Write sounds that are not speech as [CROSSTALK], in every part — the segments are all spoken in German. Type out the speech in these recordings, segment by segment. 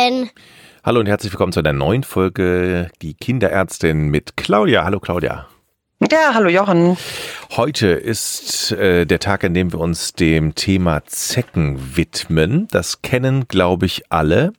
Morgen. Hallo und herzlich willkommen zu einer neuen Folge Die Kinderärztin mit Claudia. Hallo Claudia. Ja, hallo Jochen. Heute ist äh, der Tag, an dem wir uns dem Thema Zecken widmen. Das kennen, glaube ich, alle.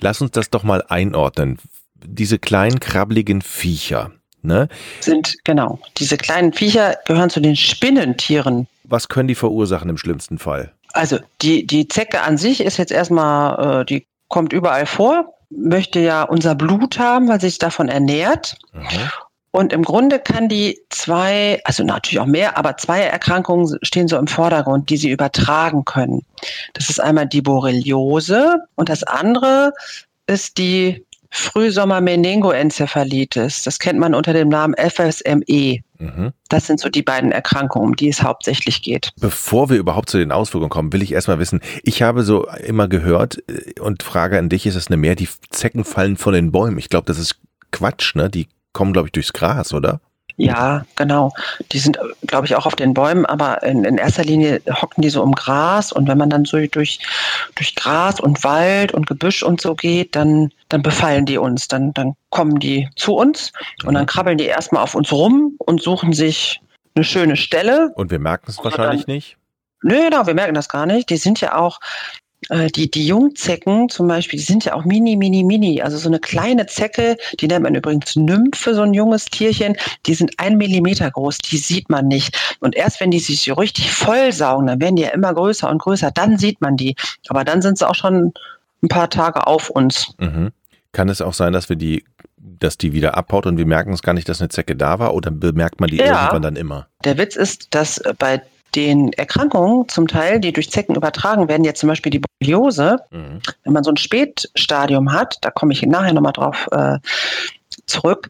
Lass uns das doch mal einordnen. Diese kleinen krabbeligen Viecher. Ne? Sind, genau. Diese kleinen Viecher gehören zu den Spinnentieren. Was können die verursachen im schlimmsten Fall? Also die, die Zecke an sich ist jetzt erstmal, äh, die kommt überall vor, möchte ja unser Blut haben, weil sie sich davon ernährt. Mhm. Und im Grunde kann die zwei, also natürlich auch mehr, aber zwei Erkrankungen stehen so im Vordergrund, die sie übertragen können. Das ist einmal die Borreliose und das andere ist die Frühsommer-Meningoenzephalitis. Das kennt man unter dem Namen FSME. Mhm. Das sind so die beiden Erkrankungen, um die es hauptsächlich geht. Bevor wir überhaupt zu den Auswirkungen kommen, will ich erstmal wissen, ich habe so immer gehört äh, und frage an dich, ist es eine Mehr, die Zecken fallen von den Bäumen. Ich glaube, das ist Quatsch, ne? Die kommen, glaube ich, durchs Gras, oder? Ja, genau. Die sind, glaube ich, auch auf den Bäumen, aber in, in, erster Linie hocken die so im Gras und wenn man dann so durch, durch Gras und Wald und Gebüsch und so geht, dann, dann befallen die uns. Dann, dann kommen die zu uns und dann krabbeln die erstmal auf uns rum und suchen sich eine schöne Stelle. Und wir merken es wahrscheinlich dann, nicht. Nö, genau, wir merken das gar nicht. Die sind ja auch, die, die Jungzecken zum Beispiel, die sind ja auch mini, mini, mini. Also so eine kleine Zecke, die nennt man übrigens Nymphe, so ein junges Tierchen, die sind ein Millimeter groß, die sieht man nicht. Und erst wenn die sich so richtig vollsaugen, dann werden die ja immer größer und größer, dann sieht man die. Aber dann sind sie auch schon ein paar Tage auf uns. Mhm. Kann es auch sein, dass wir die, dass die wieder abhaut und wir merken es gar nicht, dass eine Zecke da war oder bemerkt man die Ja. irgendwann dann immer? Der Witz ist, dass äh, bei den Erkrankungen zum Teil, die durch Zecken übertragen werden, jetzt zum Beispiel die Borreliose, Mhm. wenn man so ein Spätstadium hat, da komme ich nachher nochmal drauf äh, zurück,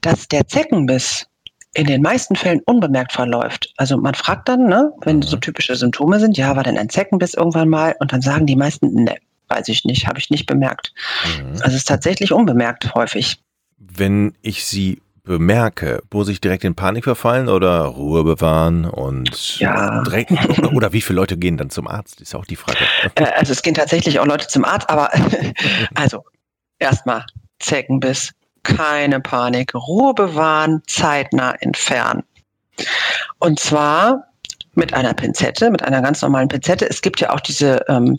dass der Zeckenbiss in den meisten Fällen unbemerkt verläuft. Also man fragt dann, ne, wenn Mhm. so typische Symptome sind, ja, war denn ein Zeckenbiss irgendwann mal? Und dann sagen die meisten, ne, weiß ich nicht, habe ich nicht bemerkt. Mhm. Also es ist tatsächlich unbemerkt häufig. Wenn ich sie bemerke, muss ich direkt in Panik verfallen oder Ruhe bewahren und Ja. direkt, oder, oder wie viele Leute gehen dann zum Arzt? Ist auch die Frage. [LAUGHS] Äh, also es gehen tatsächlich auch Leute zum Arzt, aber [LAUGHS] also erstmal Zeckenbiss, keine Panik, Ruhe bewahren, zeitnah entfernen. Und zwar mit einer Pinzette, mit einer ganz normalen Pinzette. Es gibt ja auch diese ähm,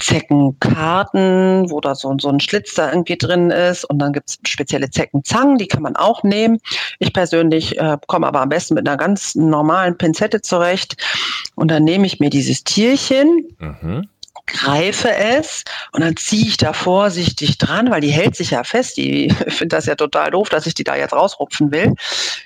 Zeckenkarten, wo da so, so ein Schlitz da irgendwie drin ist und dann gibt es spezielle Zeckenzangen, die kann man auch nehmen. Ich persönlich äh, komme aber am besten mit einer ganz normalen Pinzette zurecht und dann nehme ich mir dieses Tierchen, Mhm. greife es und dann ziehe ich da vorsichtig dran, weil die hält sich ja fest. Die [LAUGHS] ich finde das ja total doof, dass ich die da jetzt rausrupfen will.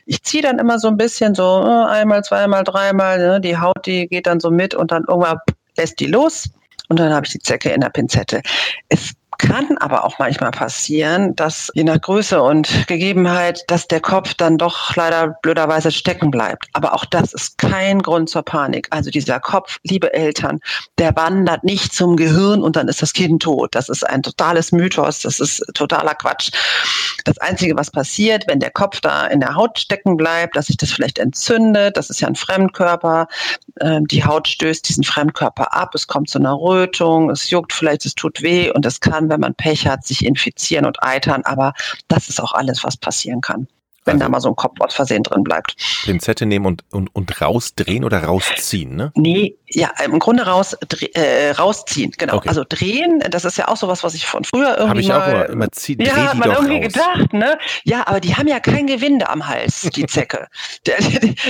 Ich ziehe dann immer so ein bisschen so äh, einmal, zweimal, dreimal. Ne? Die Haut, die geht dann so mit und dann irgendwann lässt die los und dann habe ich die Zecke in der Pinzette. Es kann aber auch manchmal passieren, dass je nach Größe und Gegebenheit, dass der Kopf dann doch leider blöderweise stecken bleibt. Aber auch das ist kein Grund zur Panik. Also dieser Kopf, liebe Eltern, der wandert nicht zum Gehirn und dann ist das Kind tot. Das ist ein totales Mythos. Das ist totaler Quatsch. Das Einzige, was passiert, wenn der Kopf da in der Haut stecken bleibt, dass sich das vielleicht entzündet, das ist ja ein Fremdkörper, ähm, die Haut stößt diesen Fremdkörper ab, es kommt zu einer Rötung, es juckt vielleicht, es tut weh und es kann, wenn man Pech hat, sich infizieren und eitern, aber das ist auch alles, was passieren kann, wenn Also- da mal so ein Kopf aus Versehen drin bleibt. Pinzette nehmen und, und, und rausdrehen oder rausziehen, ne? Nee, ja, im Grunde raus, äh, rausziehen, genau. Okay. Also drehen, das ist ja auch sowas, was ich von früher irgendwie Habe ich mal auch immer, immer zieh, dreh Ja, hat die man irgendwie raus. gedacht, ne? Ja, aber die haben ja kein Gewinde am Hals, die Zecke. [LAUGHS] da,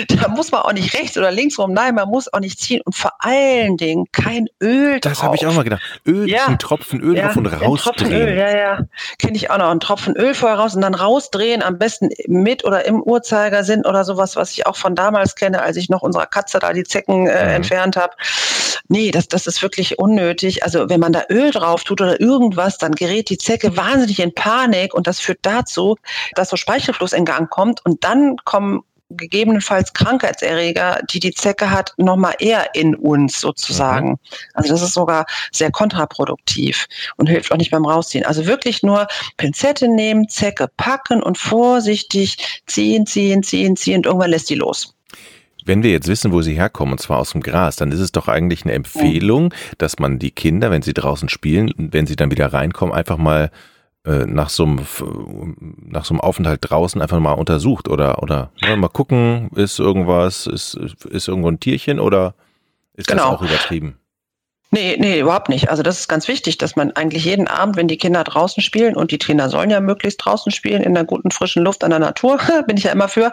da muss man auch nicht rechts oder links rum, nein, man muss auch nicht ziehen und vor allen Dingen kein Öl drauf. Das habe ich auch mal gedacht. Öl, Ja. ein Tropfen Öl drauf und ein Tropfen Öl, rausdrehen. ja, ja. Kenne ich auch noch. Einen Tropfen Öl vorher raus und dann rausdrehen, am besten mit oder im Uhrzeigersinn oder sowas, was ich auch von damals kenne, als ich noch unserer Katze da die Zecken äh, Mhm. entfernt habe. Nee, das, das ist wirklich unnötig. Also wenn man da Öl drauf tut oder irgendwas, dann gerät die Zecke wahnsinnig in Panik und das führt dazu, dass so Speichelfluss in Gang kommt und dann kommen gegebenenfalls Krankheitserreger, die die Zecke hat, nochmal eher in uns sozusagen. Also das ist sogar sehr kontraproduktiv und hilft auch nicht beim Rausziehen. Also wirklich nur Pinzette nehmen, Zecke packen und vorsichtig ziehen, ziehen, ziehen, ziehen und irgendwann lässt die los. Wenn wir jetzt wissen, wo sie herkommen, und zwar aus dem Gras, dann ist es doch eigentlich eine Empfehlung, dass man die Kinder, wenn sie draußen spielen, wenn sie dann wieder reinkommen, einfach mal äh, nach so einem nach so einem Aufenthalt draußen einfach mal untersucht oder oder mal gucken, ist irgendwas, ist ist irgendwo ein Tierchen oder ist genau. das auch übertrieben? Nee, nee, überhaupt nicht. Also das ist ganz wichtig, dass man eigentlich jeden Abend, wenn die Kinder draußen spielen, und die Trainer sollen ja möglichst draußen spielen, in der guten frischen Luft an der Natur, [LAUGHS] bin ich ja immer für,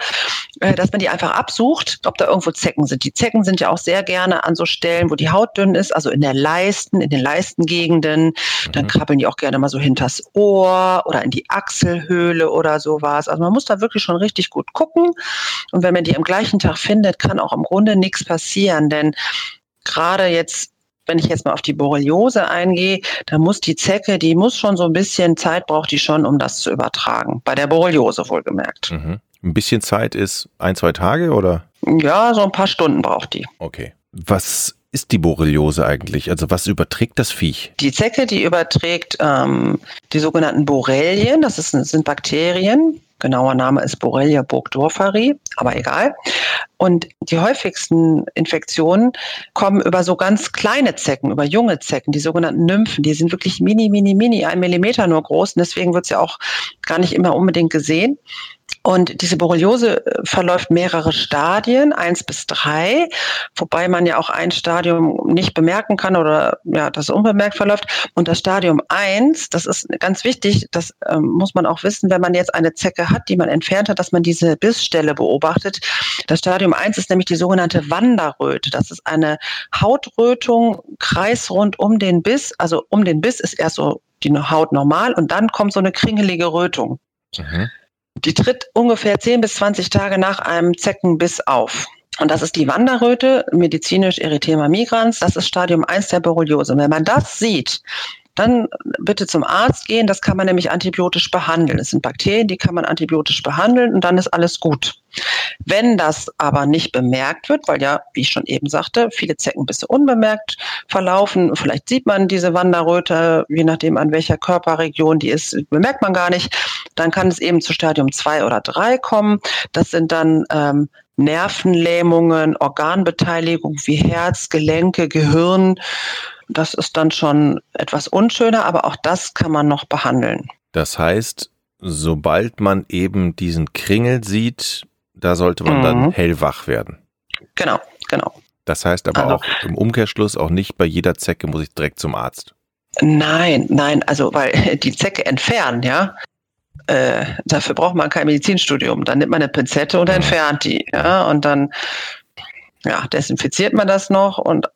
äh, dass man die einfach absucht, ob da irgendwo Zecken sind. Die Zecken sind ja auch sehr gerne an so Stellen, wo die Haut dünn ist, also in der Leisten, in den Leistengegenden. Dann mhm. krabbeln die auch gerne mal so hinters Ohr oder in die Achselhöhle oder sowas. Also man muss da wirklich schon richtig gut gucken. Und wenn man die am gleichen Tag findet, kann auch im Grunde nichts passieren, denn gerade jetzt wenn ich jetzt mal auf die Borreliose eingehe, da muss die Zecke, die muss schon so ein bisschen Zeit braucht die schon, um das zu übertragen. Bei der Borreliose wohlgemerkt. Mhm. Ein bisschen Zeit ist ein, zwei Tage oder? Ja, so ein paar Stunden braucht die. Okay. Was ist die Borreliose eigentlich? Also was überträgt das Viech? Die Zecke, die überträgt ähm, die sogenannten Borrelien, das ist, sind Bakterien, Genauer Name ist Borrelia burgdorferi, aber egal. Und die häufigsten Infektionen kommen über so ganz kleine Zecken, über junge Zecken, die sogenannten Nymphen. Die sind wirklich mini, mini, mini, ein Millimeter nur groß. Und deswegen wird es ja auch gar nicht immer unbedingt gesehen. Und diese Borreliose äh, verläuft mehrere Stadien, eins bis drei, wobei man ja auch ein Stadium nicht bemerken kann oder ja, das unbemerkt verläuft. Und das Stadium eins, das ist ganz wichtig, das ähm, muss man auch wissen, wenn man jetzt eine Zecke hat, die man entfernt hat, dass man diese Bissstelle beobachtet. Das Stadium eins ist nämlich die sogenannte Wanderröte. Das ist eine Hautrötung kreisrund um den Biss. Also um den Biss ist erst so die Haut normal und dann kommt so eine kringelige Rötung. Mhm. Die tritt ungefähr 10 bis 20 Tage nach einem Zeckenbiss auf. Und das ist die Wanderröte, medizinisch Erythema migrans. Das ist Stadium 1 der Borreliose. Und wenn man das sieht, dann bitte zum Arzt gehen. Das kann man nämlich antibiotisch behandeln. Es sind Bakterien, die kann man antibiotisch behandeln und dann ist alles gut. Wenn das aber nicht bemerkt wird, weil ja, wie ich schon eben sagte, viele Zeckenbisse unbemerkt verlaufen, vielleicht sieht man diese Wanderröte, je nachdem an welcher Körperregion die ist, bemerkt man gar nicht, dann kann es eben zu Stadium 2 oder 3 kommen. Das sind dann ähm, Nervenlähmungen, Organbeteiligung wie Herz, Gelenke, Gehirn das ist dann schon etwas unschöner, aber auch das kann man noch behandeln. Das heißt, sobald man eben diesen Kringel sieht, da sollte man mhm. dann hellwach werden. Genau, genau. Das heißt aber also, auch im Umkehrschluss auch nicht bei jeder Zecke muss ich direkt zum Arzt. Nein, nein, also weil [LAUGHS] die Zecke entfernen, ja. Äh, dafür braucht man kein Medizinstudium. Dann nimmt man eine Pinzette und entfernt die, ja, und dann ja, desinfiziert man das noch und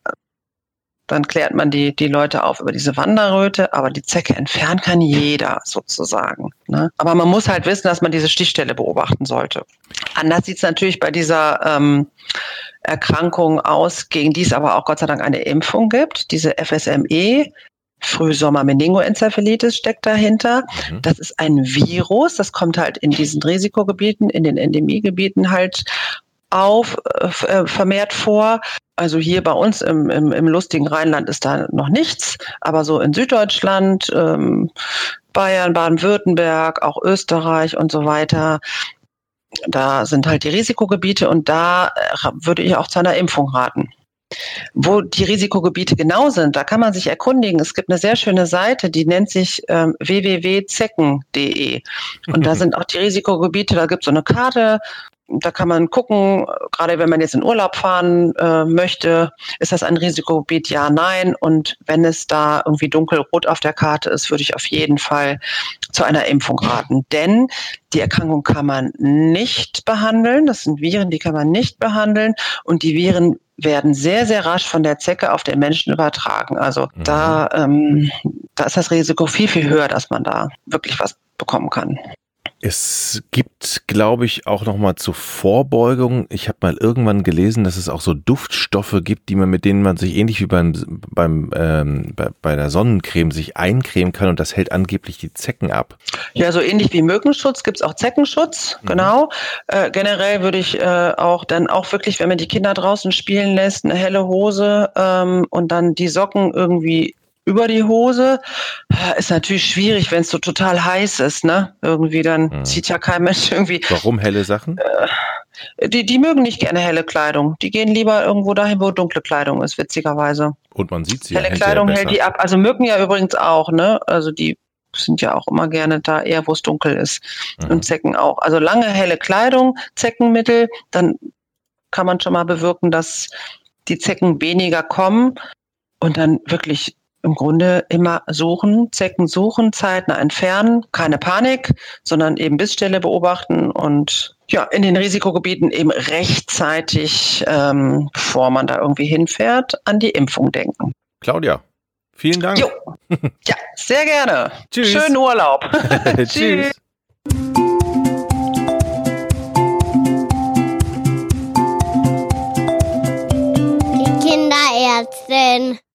dann klärt man die, die Leute auf über diese Wanderröte, aber die Zecke entfernen kann jeder sozusagen. Ne? Aber man muss halt wissen, dass man diese Stichstelle beobachten sollte. Anders sieht es natürlich bei dieser ähm, Erkrankung aus, gegen die es aber auch Gott sei Dank eine Impfung gibt, diese FSME. Frühsommer-Meningoenzephalitis steckt dahinter. Mhm. Das ist ein Virus, das kommt halt in diesen Risikogebieten, in den Endemiegebieten halt auf, äh, äh, vermehrt vor. Also hier bei uns im, im, im lustigen Rheinland ist da noch nichts, aber so in Süddeutschland, ähm, Bayern, Baden-Württemberg, auch Österreich und so weiter, da sind halt die Risikogebiete und da äh, würde ich auch zu einer Impfung raten. Wo die Risikogebiete genau sind, da kann man sich erkundigen. Es gibt eine sehr schöne Seite, die nennt sich ähm, www.zecken.de. Und da [LAUGHS] sind auch die Risikogebiete, da gibt es so eine Karte, da kann man gucken, gerade wenn man jetzt in Urlaub fahren äh, möchte, ist das ein Risikogebiet? Ja, nein. Und wenn es da irgendwie dunkelrot auf der Karte ist, würde ich auf jeden Fall zu einer Impfung raten. Denn die Erkrankung kann man nicht behandeln. Das sind Viren, die kann man nicht behandeln. Und die Viren werden sehr, sehr rasch von der Zecke auf den Menschen übertragen. Also mhm. da, ähm, da ist das Risiko viel, viel höher, dass man da wirklich was bekommen kann. Es gibt, glaube ich, auch noch mal zur Vorbeugung. Ich habe mal irgendwann gelesen, dass es auch so Duftstoffe gibt, die man mit denen man sich ähnlich wie beim beim ähm, bei, bei der Sonnencreme sich eincremen kann und das hält angeblich die Zecken ab. Ja, so ähnlich wie Mückenschutz gibt's auch Zeckenschutz. Mhm. Genau. Äh, generell würde ich äh, auch dann auch wirklich, wenn man die Kinder draußen spielen lässt, eine helle Hose ähm, und dann die Socken irgendwie über die Hose. Ist natürlich schwierig, wenn es so total heiß ist, ne? Irgendwie dann mhm. zieht ja kein Mensch irgendwie. Warum helle Sachen? Äh, Die, die mögen nicht gerne helle Kleidung. Die gehen lieber irgendwo dahin, wo dunkle Kleidung ist, witzigerweise. Und man sieht sie Helle ja Kleidung hält die ab. Also Mücken ja übrigens auch, ne? Also die sind ja auch immer gerne da, eher wo es dunkel ist. Mhm. Und Zecken auch. Also lange helle Kleidung, Zeckenmittel, dann kann man schon mal bewirken, dass die Zecken weniger kommen und dann wirklich im Grunde immer suchen, Zecken suchen, zeitnah entfernen, keine Panik, sondern eben Bissstelle beobachten und ja, in den Risikogebieten eben rechtzeitig, ähm, bevor man da irgendwie hinfährt, an die Impfung denken. Claudia, vielen Dank. Jo. [LAUGHS] Ja, sehr gerne. Tschüss. Schönen Urlaub. [LAUGHS] [LAUGHS] Tschüss. Die Kinderärztin.